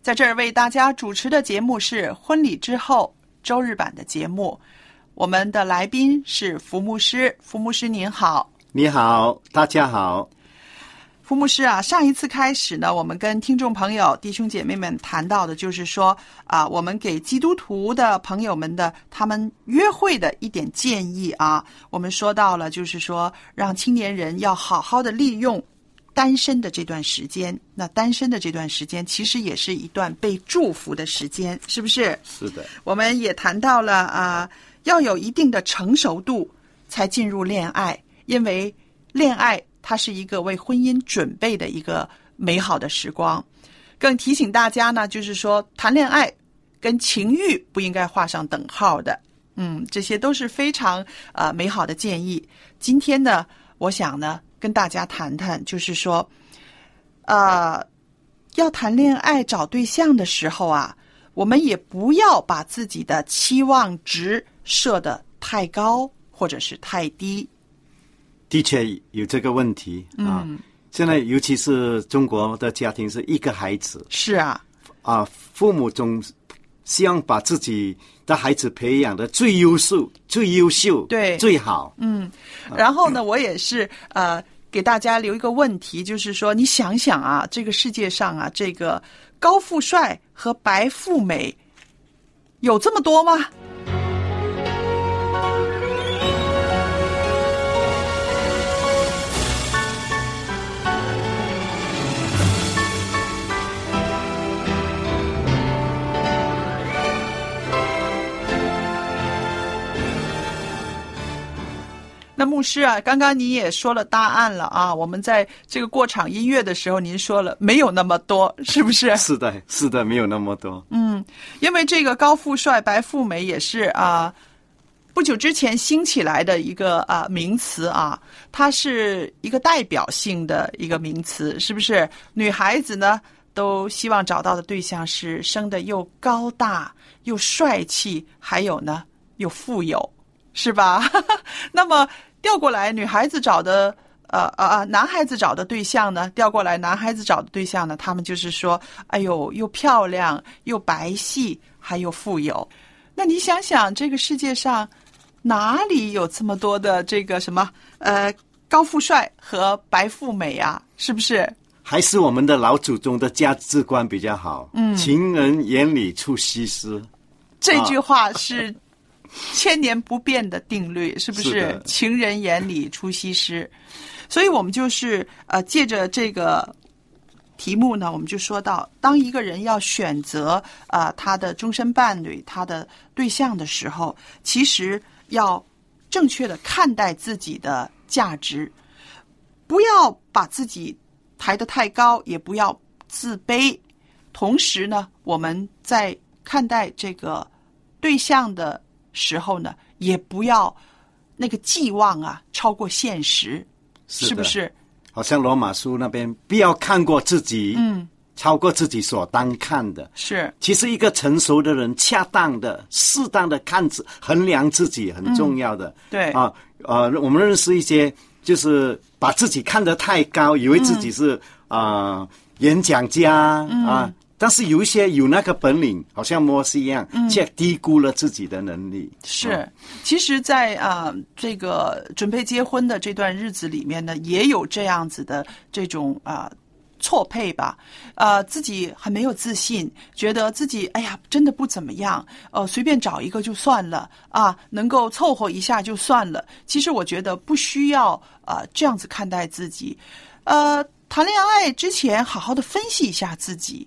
在这儿为大家主持的节目是《婚礼之后》周日版的节目。我们的来宾是福牧师，福牧师您好，你好，大家好。福牧师啊，上一次开始呢，我们跟听众朋友、弟兄姐妹们谈到的，就是说啊，我们给基督徒的朋友们的他们约会的一点建议啊。我们说到了，就是说让青年人要好好的利用单身的这段时间。那单身的这段时间，其实也是一段被祝福的时间，是不是？是的，我们也谈到了啊、要有一定的成熟度才进入恋爱，因为恋爱它是一个为婚姻准备的一个美好的时光。更提醒大家呢，就是说谈恋爱跟情欲不应该画上等号的。嗯，这些都是非常呃美好的建议。今天呢，我想呢跟大家谈谈，就是说，呃，要谈恋爱找对象的时候啊，我们也不要把自己的期望值设的太高或者是太低。的确有这个问题啊。现在尤其是中国的家庭是一个孩子是啊，啊，父母总希望把自己的孩子培养的最优秀、最优秀、对最好。嗯，然后呢，我也是呃，给大家留一个问题，就是说，你想想啊，这个世界上啊，这个高富帅和白富美有这么多吗？那牧师啊，刚刚你也说了答案了啊。我们在这个过场音乐的时候，您说了没有那么多，是不是？是的，是的，没有那么多。嗯，因为这个高富帅、白富美也是啊，不久之前兴起来的一个啊名词啊，它是一个代表性的一个名词，是不是？女孩子呢都希望找到的对象是生的又高大又帅气，还有呢又富有，是吧？那么调过来，女孩子找的。呃呃呃，男孩子找的对象呢，调过来，男孩子找的对象呢，他们就是说，哎呦，又漂亮，又白皙，还有富有。那你想想，这个世界上哪里有这么多的这个什么呃高富帅和白富美啊？是不是？还是我们的老祖宗的价值观比较好。嗯，情人眼里出西施。这句话是千年不变的定律，是不是？是情人眼里出西施，所以我们就是呃，借着这个题目呢，我们就说到，当一个人要选择呃他的终身伴侣、他的对象的时候，其实要正确的看待自己的价值，不要把自己抬得太高，也不要自卑。同时呢，我们在看待这个对象的时候呢，也不要那个寄望啊超过现实，是是不是？好像罗马书那边，不要看过自己，嗯，超过自己所当看的。是。其实，一个成熟的人，恰当的、适当的看自衡量自己很重要的。对。啊，呃，我们认识一些，就是把自己看得太高，以为自己是啊、演讲家啊，但是有一些有那个本领，好像摩西一样，却低估了自己的能力。是，其实在，啊这个准备结婚的这段日子里面呢，也有这样子的这种啊、错配吧，呃，自己很没有自信，觉得自己哎呀真的不怎么样，呃，随便找一个就算了啊，能够凑合一下就算了。其实我觉得不需要呃这样子看待自己，呃，谈恋爱之前好好的分析一下自己，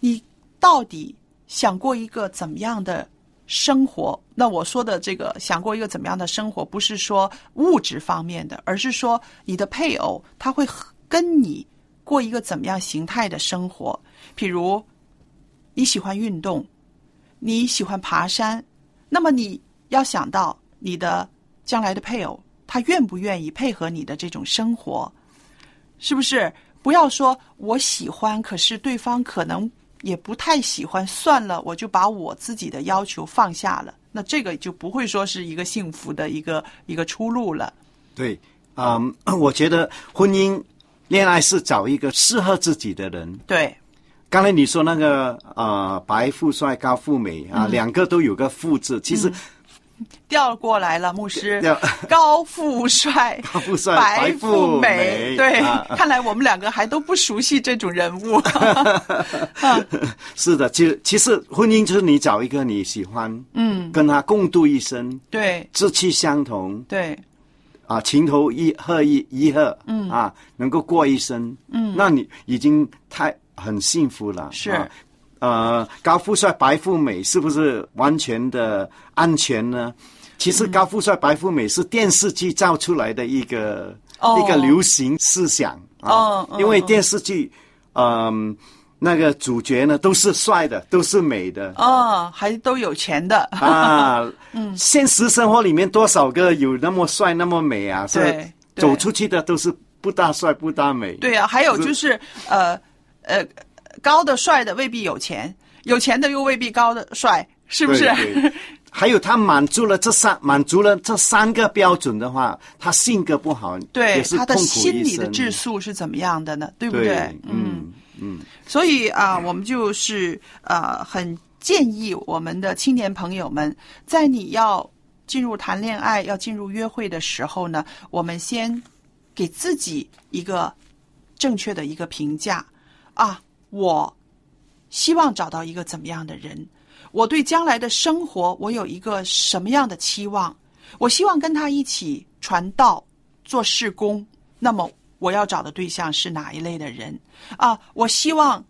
你到底想过一个怎么样的生活？那我说的这个想过一个怎么样的生活，不是说物质方面的，而是说你的配偶他会跟你过一个怎么样形态的生活。譬如你喜欢运动，你喜欢爬山，那么你要想到你的将来的配偶，他愿不愿意配合你的这种生活，是不是？不要说我喜欢，可是对方可能也不太喜欢，算了，我就把我自己的要求放下了。那这个就不会说是一个幸福的一个一个出路了。对，嗯，我觉得婚姻、恋爱是找一个适合自己的人。对，刚才你说那个呃，白富帅、高富美啊，嗯两个都有个富字，其实 调过来了，牧师，高富帅，高富帅白白富美，美对，啊。看来我们两个还都不熟悉这种人物。啊 是的，其实其实婚姻就是你找一个你喜欢，嗯，跟他共度一生，对。志气相同对，啊，情投意合一一合，嗯。啊，能够过一生，嗯，那你已经太很幸福了，是。啊呃，高富帅、白富美是不是完全的安全呢？其实高富帅、白富美是电视剧造出来的一个、哦一个流行思想啊，哦嗯因为电视剧，嗯、那个主角呢都是帅的，都是美的，哦，还都有钱的，啊，嗯，现实生活里面多少个有那么帅那么美啊？是对对走出去的都是不大帅不大美。对啊、还有就是呃呃，高的帅的未必有钱，有钱的又未必高的帅，是不是？对对。还有他满足了这三满足了这三个标准的话，他性格不好，对他的心理的质素是怎么样的呢？对不对？嗯嗯。嗯，所以啊，我们就是呃，很建议我们的青年朋友们，在你要进入谈恋爱、要进入约会的时候呢，我们先给自己一个正确的一个评价。啊，我希望找到一个怎么样的人，我对将来的生活我有一个什么样的期望，我希望跟他一起传道、做事工，那么我要找的对象是哪一类的人啊？我希望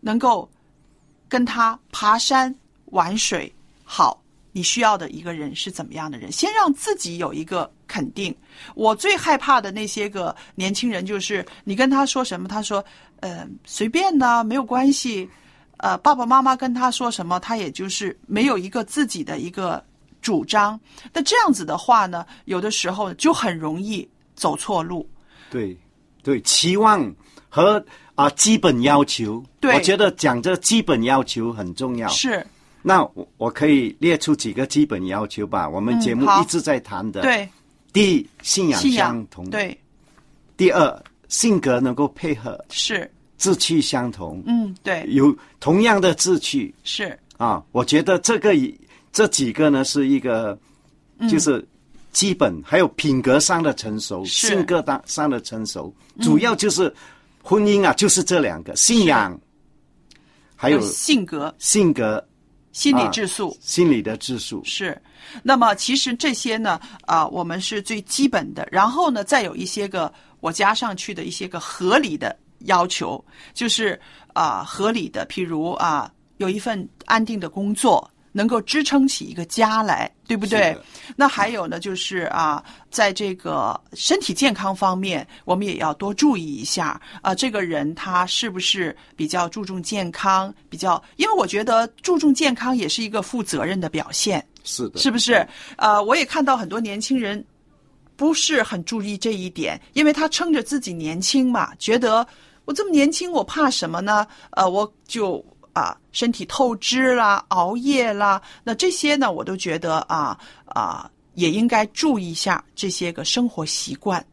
能够跟他爬山、玩水。好，你需要的一个人是怎么样的人？先让自己有一个肯定。我最害怕的那些个年轻人，就是你跟他说什么，他说呃随便呢，没有关系。呃，爸爸妈妈跟他说什么，他也就是没有一个自己的一个主张。那这样子的话呢，有的时候就很容易走错路。对对，期望和啊、基本要求，对我觉得讲这基本要求很重要。是，那我我可以列出几个基本要求吧？我们节目一直在谈的。，对，第一，信仰相同；对，第二，性格能够配合，是，志趣相同，嗯，对，有同样的志趣。是，啊。我觉得这个以这几个呢是一个，嗯。就是基本，还有品格上的成熟，性格当上的成熟，主要就是婚姻啊，就是这两个信仰，还有性格、性格、心理啊质素。心理的质素。是，那么其实这些呢，啊、我们是最基本的，然后呢，再有一些个我加上去的一些个合理的要求，就是啊、合理的，譬如啊、有一份安定的工作，能够支撑起一个家来，对不对？那还有呢，就是啊，在这个身体健康方面，我们也要多注意一下啊，这个人他是不是比较注重健康？比较，因为我觉得注重健康也是一个负责任的表现。是的，是不是？呃，我也看到很多年轻人不是很注意这一点，因为他撑着自己年轻嘛，觉得我这么年轻，我怕什么呢？呃，我就啊身体透支啦，熬夜啦，那这些呢，我都觉得啊啊也应该注意一下这些个生活习惯。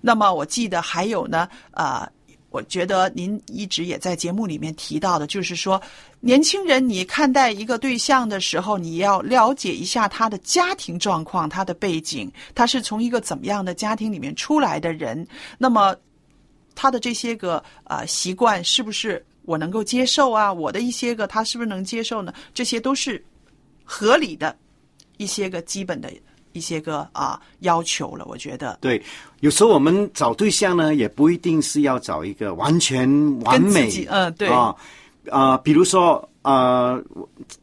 那么我记得还有呢，呃，我觉得您一直也在节目里面提到的，就是说，年轻人你看待一个对象的时候，你要了解一下他的家庭状况、他的背景，他是从一个怎么样的家庭里面出来的人，那么他的这些个呃习惯是不是我能够接受啊？我的一些个他是不是能接受呢？这些都是合理的一些个基本的一些个啊要求了，我觉得。对，有时候我们找对象呢，也不一定是要找一个完全完美，己嗯对啊啊、比如说呃，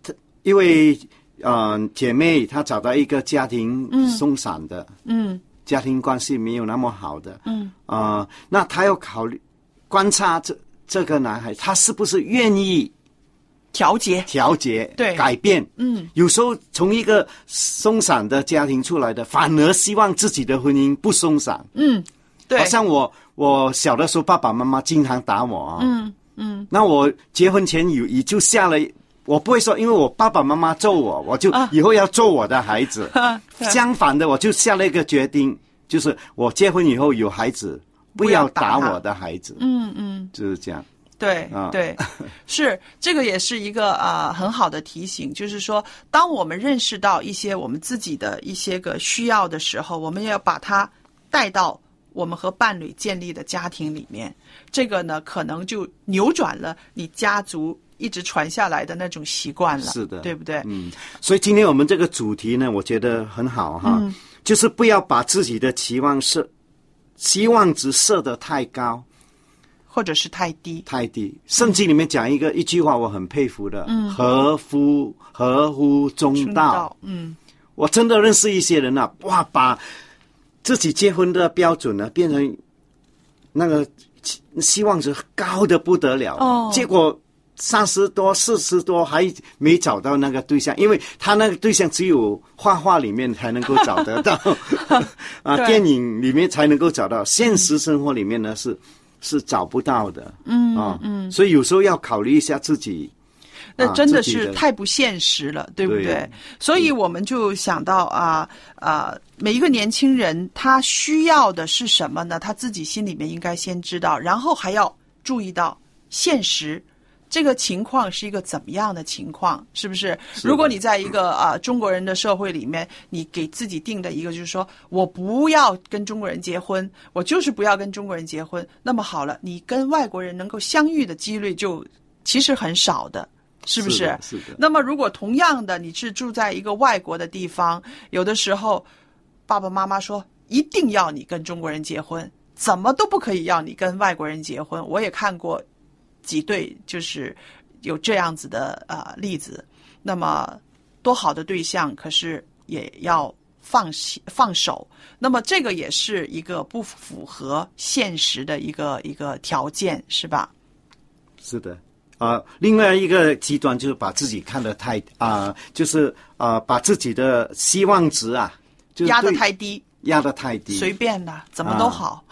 她一位呃姐妹，她找到一个家庭松散的，嗯家庭关系没有那么好的，嗯啊、那她要考虑观察这这个男孩，他是不是愿意调节，调节、对改变。嗯有时候从一个松散的家庭出来的，反而希望自己的婚姻不松散。嗯，对，好像我我小的时候，爸爸妈妈经常打我啊。嗯嗯那我结婚前有也就下了，我不会说，因为我爸爸妈妈揍我，我就啊以后要揍我的孩子。对相反的，我就下了一个决定，就是我结婚以后有孩子，不不要要打我的孩子，嗯嗯，就是这样。对啊。对，是这个也是一个啊、很好的提醒，就是说，当我们认识到一些我们自己的一些个需要的时候，我们也要把它带到我们和伴侣建立的家庭里面。这个呢，可能就扭转了你家族一直传下来的那种习惯了，是的。对不对？嗯，所以今天我们这个主题呢，我觉得很好哈，就是不要把自己的期望设期望值设的太高或者是太低，太低。圣经里面讲一个一句话，我很佩服的，嗯。合乎合乎中听道。嗯。我真的认识一些人啊，哇，把自己结婚的标准呢变成那个期希望值高的不得了，哦。结果三十多、四十多还没找到那个对象，因为他那个对象只有画画里面才能够找得到，啊，电影里面才能够找到，现实生活里面呢是是找不到的，嗯啊，嗯，所以有时候要考虑一下自己。啊那真的是太不现实了，对不对？对所以我们就想到啊啊，每一个年轻人他需要的是什么呢？他自己心里面应该先知道，然后还要注意到现实。这个情况是一个怎么样的情况？是不是？是如果你在一个啊、中国人的社会里面，你给自己定的一个就是说我不要跟中国人结婚，我就是不要跟中国人结婚。那么好了，你跟外国人能够相遇的几率就其实很少的，是不是的是的那么，如果同样的你是住在一个外国的地方，有的时候爸爸妈妈说一定要你跟中国人结婚，怎么都不可以要你跟外国人结婚。我也看过几对，就是有这样子的呃例子。那么多好的对象，可是也要放弃放手。那么这个也是一个不符合现实的一个一个条件，是吧？是的，啊、另外一个极端就是把自己看得太啊、就是啊、把自己的希望值啊，就是压得太低，压得太低。随便的，怎么都好。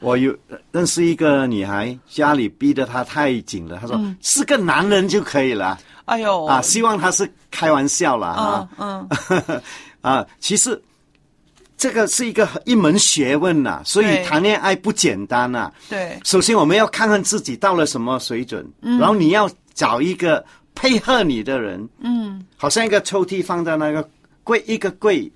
我有认识一个女孩，家里逼得她太紧了。她说、嗯。是个男人就可以了。哎呦。啊，希望她是开玩笑啦啊。嗯。嗯，啊，其实这个是一个一门学问呐、所以对谈恋爱不简单呐、对，首先我们要看看自己到了什么水准，嗯。然后你要找一个配合你的人，嗯。好像一个抽屉放在那个柜一个柜，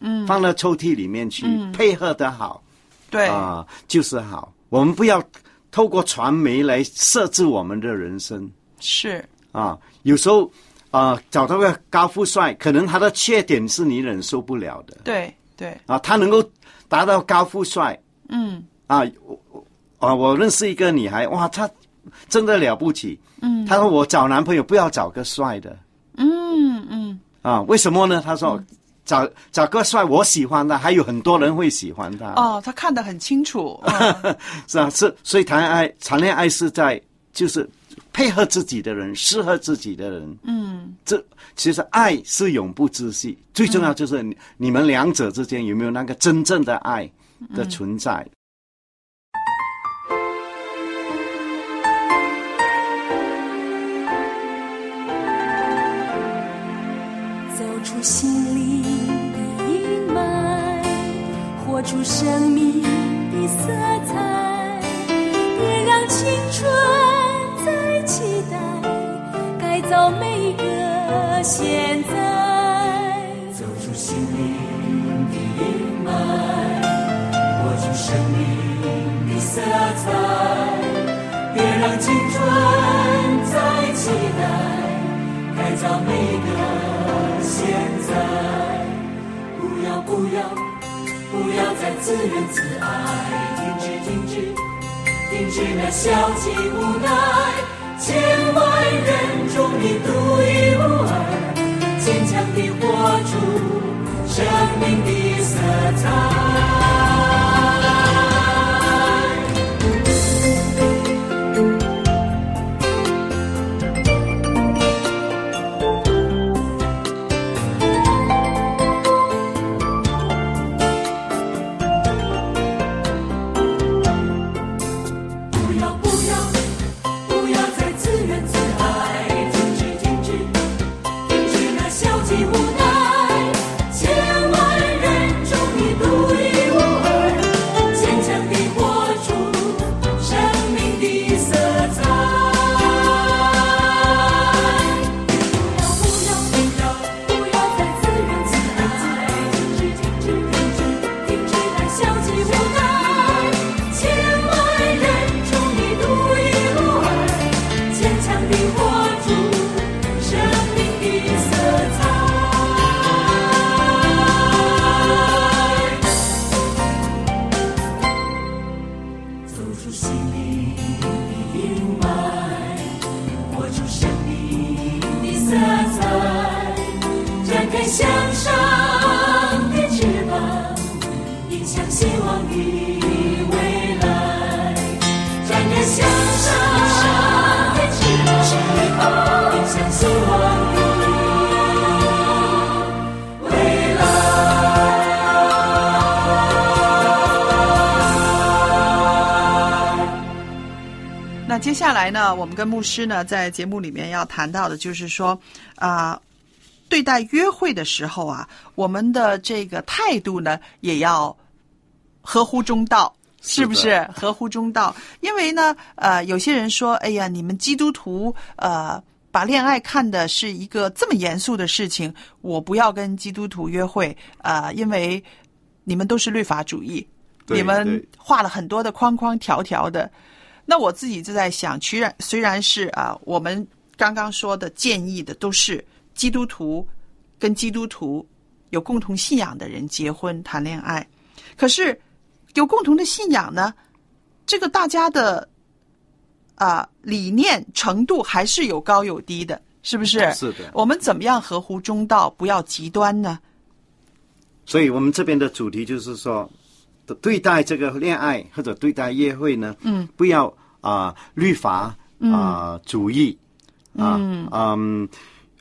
嗯，放到抽屉里面去，配合的好对，啊、就是好。我们不要透过传媒来设置我们的人生。是，啊。有时候啊、找到个高富帅，可能他的缺点是你忍受不了的。对对，啊，他能够达到高富帅，嗯。啊，我我啊，我认识一个女孩，哇，她真的了不起。嗯，她说我找男朋友不要找个帅的。嗯嗯，啊，为什么呢？她说、找找个帅，我喜欢的，还有很多人会喜欢他。哦，他看得很清楚，嗯 是啊，是，所以谈恋爱，谈恋爱是在就是配合自己的人，适合自己的人。嗯，这其实爱是永不止息，最重要就是你你们两者之间有没有那个真正的爱的存在。走出心灵的阴霾，活出生命的色彩，别让青春在期待，改造每个现在。走出心灵的阴霾，活出生命的色彩，别让青春在期待，改造每个现在。不要不要不要再自怨自艾，停止停止停止那消极无奈，千万人中你独一无二，坚强地活出生命的色彩。来呢，我们跟牧师呢，在节目里面要谈到的，就是说，啊、对待约会的时候啊，我们的这个态度呢，也要合乎中道。是不是是合乎中道？因为呢，呃，有些人说，哎呀，你们基督徒，呃，把恋爱看的是一个这么严肃的事情，我不要跟基督徒约会，呃，因为你们都是律法主义，你们画了很多的框框条条的。那我自己就在想，虽然虽然是啊、我们刚刚说的建议的都是基督徒跟基督徒有共同信仰的人结婚谈恋爱，可是有共同的信仰呢，这个大家的啊、理念程度还是有高有低的，是不是？是的我们怎么样合乎中道，不要极端呢？所以我们这边的主题就是说，对待这个恋爱或者对待约会呢，嗯，不要啊、律法啊、主义啊，嗯。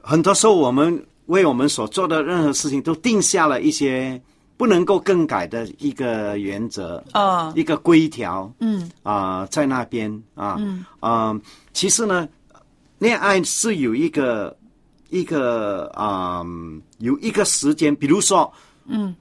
很多时候我们为我们所做的任何事情都定下了一些不能够更改的一个原则，啊一个规条，嗯。啊、在那边啊，嗯。啊、其实呢，恋爱是有一个一个啊、有一个时间，比如说，嗯。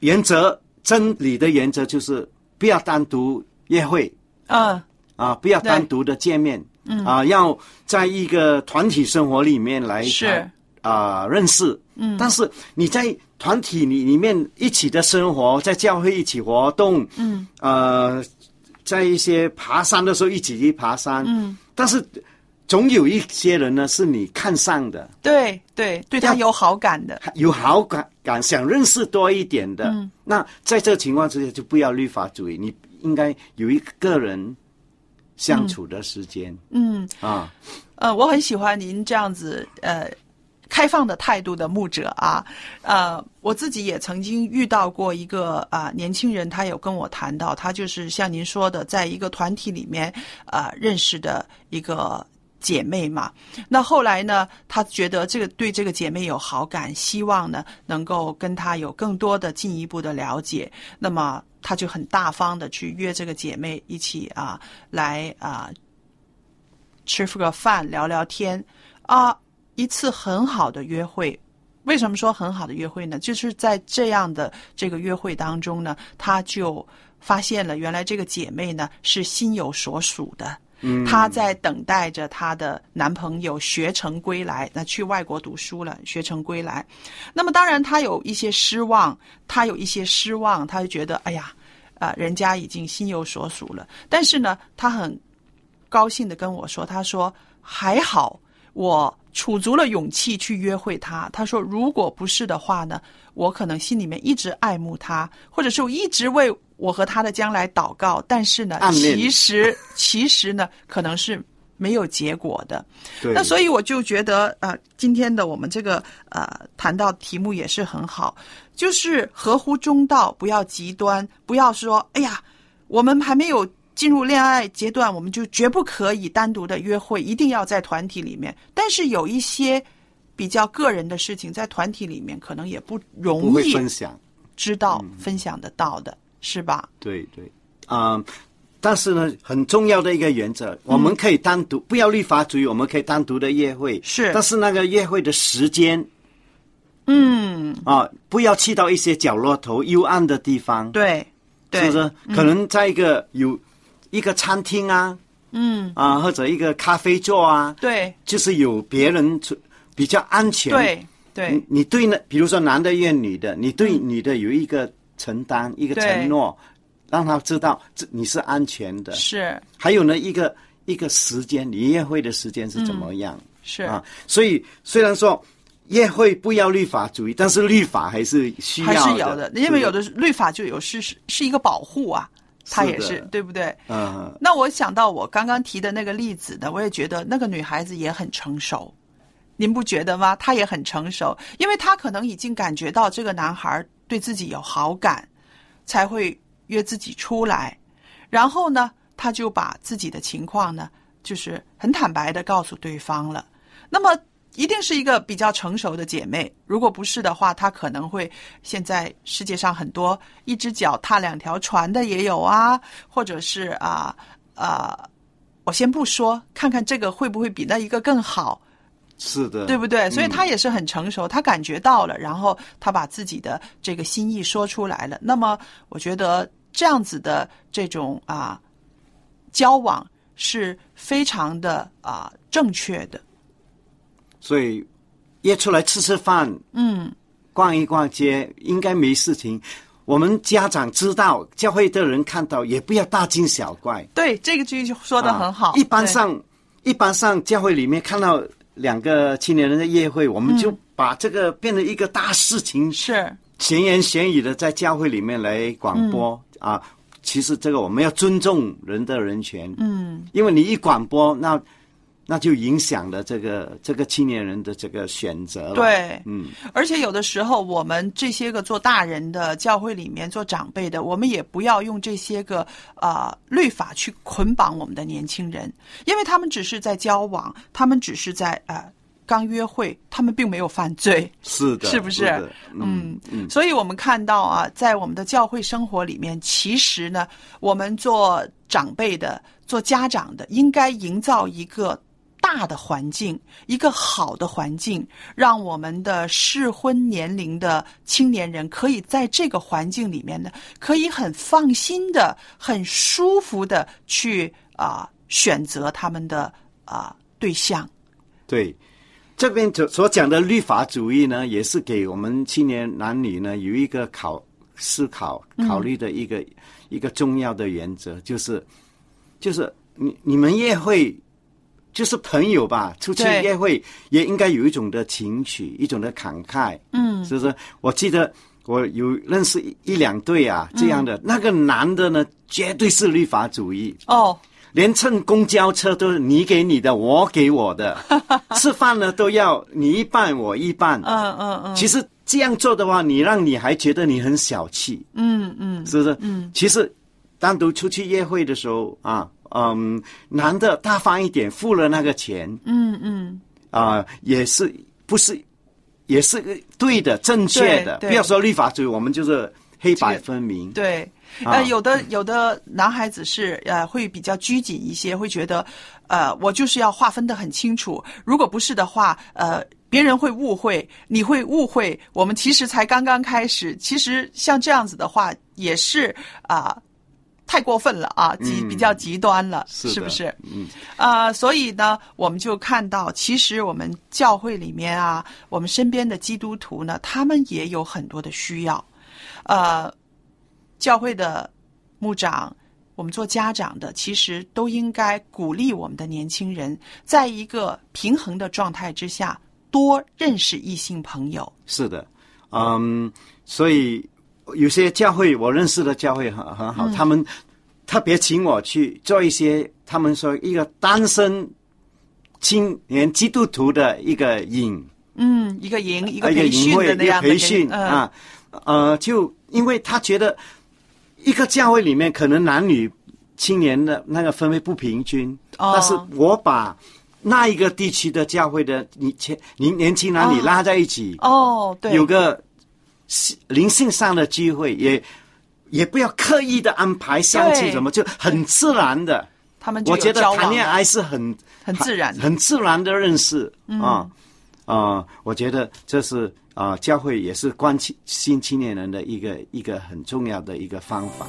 原则真理的原则就是不要单独约会。啊。啊，不要单独的见面，嗯。啊，要在一个团体生活里面来是。啊、认识，嗯，但是你在团体里里面一起的生活，在教会一起活动，嗯，呃，在一些爬山的时候一起去爬山，嗯，但是总有一些人呢是你看上的，对对，对他有好感的，有好感感，想认识多一点的，那在这个情况之下就不要律法主义，你应该有一个人相处的时间，嗯。啊，呃，我很喜欢您这样子呃开放的态度的牧者啊，呃，我自己也曾经遇到过一个啊、年轻人，他有跟我谈到，他就是像您说的，在一个团体里面啊、认识的一个姐妹嘛。那后来呢，他觉得这个对这个姐妹有好感，希望呢能够跟她有更多的进一步的了解。那么他就很大方的去约这个姐妹一起啊来啊吃个饭聊聊天啊，一次很好的约会。为什么说很好的约会呢？就是在这样的这个约会当中呢，他就发现了原来这个姐妹呢是心有所属的。她在等待着她的男朋友学成归来，那去外国读书了，学成归来。那么当然，她有一些失望，她有一些失望，她就觉得，哎呀，啊、人家已经心有所属了。但是呢，她很高兴的跟我说，她说还好，我储足了勇气去约会他。她说，如果不是的话呢，我可能心里面一直爱慕他，或者是我一直为我和他的将来祷告，但是呢，其实 其实呢，可能是没有结果的。对，那所以我就觉得，呃，今天的我们这个呃谈到题目也是很好，就是合乎中道，不要极端，不要说，哎呀，我们还没有进入恋爱阶段，我们就绝不可以单独的约会，一定要在团体里面。但是有一些比较个人的事情，在团体里面可能也不不容易会分享。知道、分享得到的，是吧？对对，啊、但是呢，很重要的一个原则，我们可以单独，不要立法主义，我们可以单独的约会，是。但是那个约会的时间嗯，啊，不要去到一些角落头、幽暗的地方，对，对，是不是？可能在一个有一个餐厅啊，嗯，啊，或者一个咖啡座啊，对，就是有别人出比较安全，对，对。你，你对呢，比如说男的约女的，你对女的有一个承担、一个承诺，让他知道这你是安全的。是。还有呢，一个一个时间，你约会的时间是怎么样、是。啊？所以虽然说宴会不要律法主义，但是律法还是需要还的，是有的，因为有的，的律法就有是是是一个保护啊，它也是是对不对？嗯，那我想到我刚刚提的那个例子呢，我也觉得那个女孩子也很成熟，您不觉得吗？她也很成熟，因为她可能已经感觉到这个男孩对自己有好感，才会约自己出来。然后呢，她就把自己的情况呢，就是很坦白的告诉对方了。那么一定是一个比较成熟的姐妹，如果不是的话，她可能会现在世界上很多一只脚踏两条船的也有啊，或者是啊啊、我先不说，看看这个会不会比那一个更好，是的，对不对？所以他也是很成熟，他感觉到了，然后他把自己的这个心意说出来了。那么，我觉得这样子的这种啊交往是非常的啊正确的。所以约出来吃吃饭，嗯，逛一逛街，应该没事情。我们家长知道，教会的人看到，也不要大惊小怪。对，这个句说的很好。啊一般上，一般上教会里面看到两个青年人的约会，我们就把这个变成一个大事情，是。闲言闲语的在教会里面来广播、嗯。啊。其实这个我们要尊重人的人权，嗯，因为你一广播，那那就影响了这个这个青年人的这个选择了。，对，嗯，而且有的时候，我们这些个做大人的教会里面做长辈的，我们也不要用这些个呃律法去捆绑我们的年轻人，因为他们只是在交往，他们只是在呃刚约会，他们并没有犯罪。是的，是不是？是嗯。嗯，所以我们看到啊，在我们的教会生活里面，其实呢，我们做长辈的、做家长的，应该营造一个大的环境，一个好的环境，让我们的适婚年龄的青年人可以在这个环境里面呢，可以很放心的、很舒服的去啊、选择他们的啊、对象。对，这边所所讲的律法主义呢，也是给我们青年男女呢有一个考思考考虑的一个、一个重要的原则，就是就是你你们也会就是朋友吧，出去约会也应该有一种的情趣，一种的慷慨，嗯，是不是？我记得我有认识一一两对啊这样的，那个男的呢，绝对是律法主义，哦，连乘公交车都是你给你的，我给我的，吃饭呢都要你一半我一半。嗯嗯嗯，其实这样做的话，你让你还觉得你很小气，嗯嗯是不是？嗯。其实单独出去约会的时候啊嗯，男的大方一点，付了那个钱嗯嗯，啊、也是不是也是对的、正确的。不要说立法主义，我们就是黑白这个分明。对。啊呃，有的有的男孩子是呃会比较拘谨一些，会觉得呃我就是要划分的很清楚，如果不是的话，呃别人会误会，你会误会，我们其实才刚刚开始。其实像这样子的话，也是啊、太过分了啊，极嗯比较极端了，是的不是？嗯，啊、所以呢，我们就看到，其实我们教会里面啊，我们身边的基督徒呢，他们也有很多的需要。呃，教会的牧长，我们做家长的，其实都应该鼓励我们的年轻人，在一个平衡的状态之下，多认识异性朋友。是的，嗯，所以有些教会我认识的教会很很好，他们特别请我去做一些，他们说一个单身青年基督徒的一个影嗯，一个营，一个培训的那样的培训嗯、啊，呃，就因为他觉得一个教会里面可能男女青年的那个分配不平均，哦。但是我把那一个地区的教会的你前年年轻男女哦。拉在一起，哦，对，有个性灵性上的机会，也也不要刻意的安排相亲对什么，就很自然的。他们就我觉得谈恋爱是很很自然很自然的认识嗯啊啊、我觉得这是啊、教会也是关心新青年人的一个一个很重要的一个方法。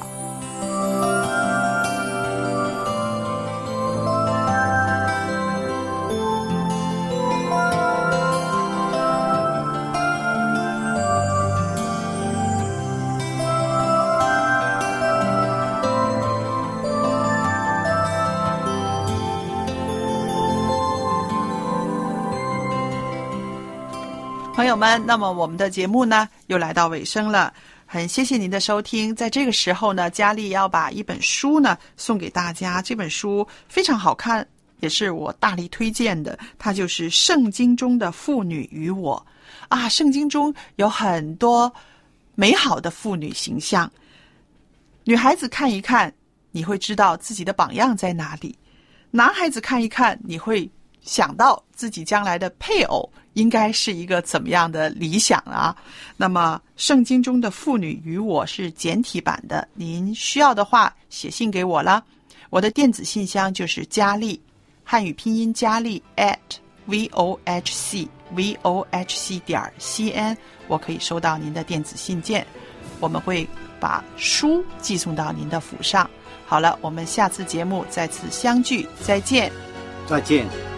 朋友们，那么我们的节目呢又来到尾声了，很谢谢您的收听。在这个时候呢，佳丽要把一本书呢送给大家，这本书非常好看，也是我大力推荐的。它就是《圣经中的妇女与我》啊，圣经中有很多美好的妇女形象，女孩子看一看，你会知道自己的榜样在哪里；男孩子看一看，你会想到自己将来的配偶应该是一个怎么样的理想啊？那么，圣经中的妇女与我是简体版的，您需要的话写信给我啦。我的电子信箱就是佳丽，汉语拼音佳丽 at v o h c v o h c 点 c n，我可以收到您的电子信件，我们会把书寄送到您的府上。好了，我们下次节目再次相聚，再见。再见。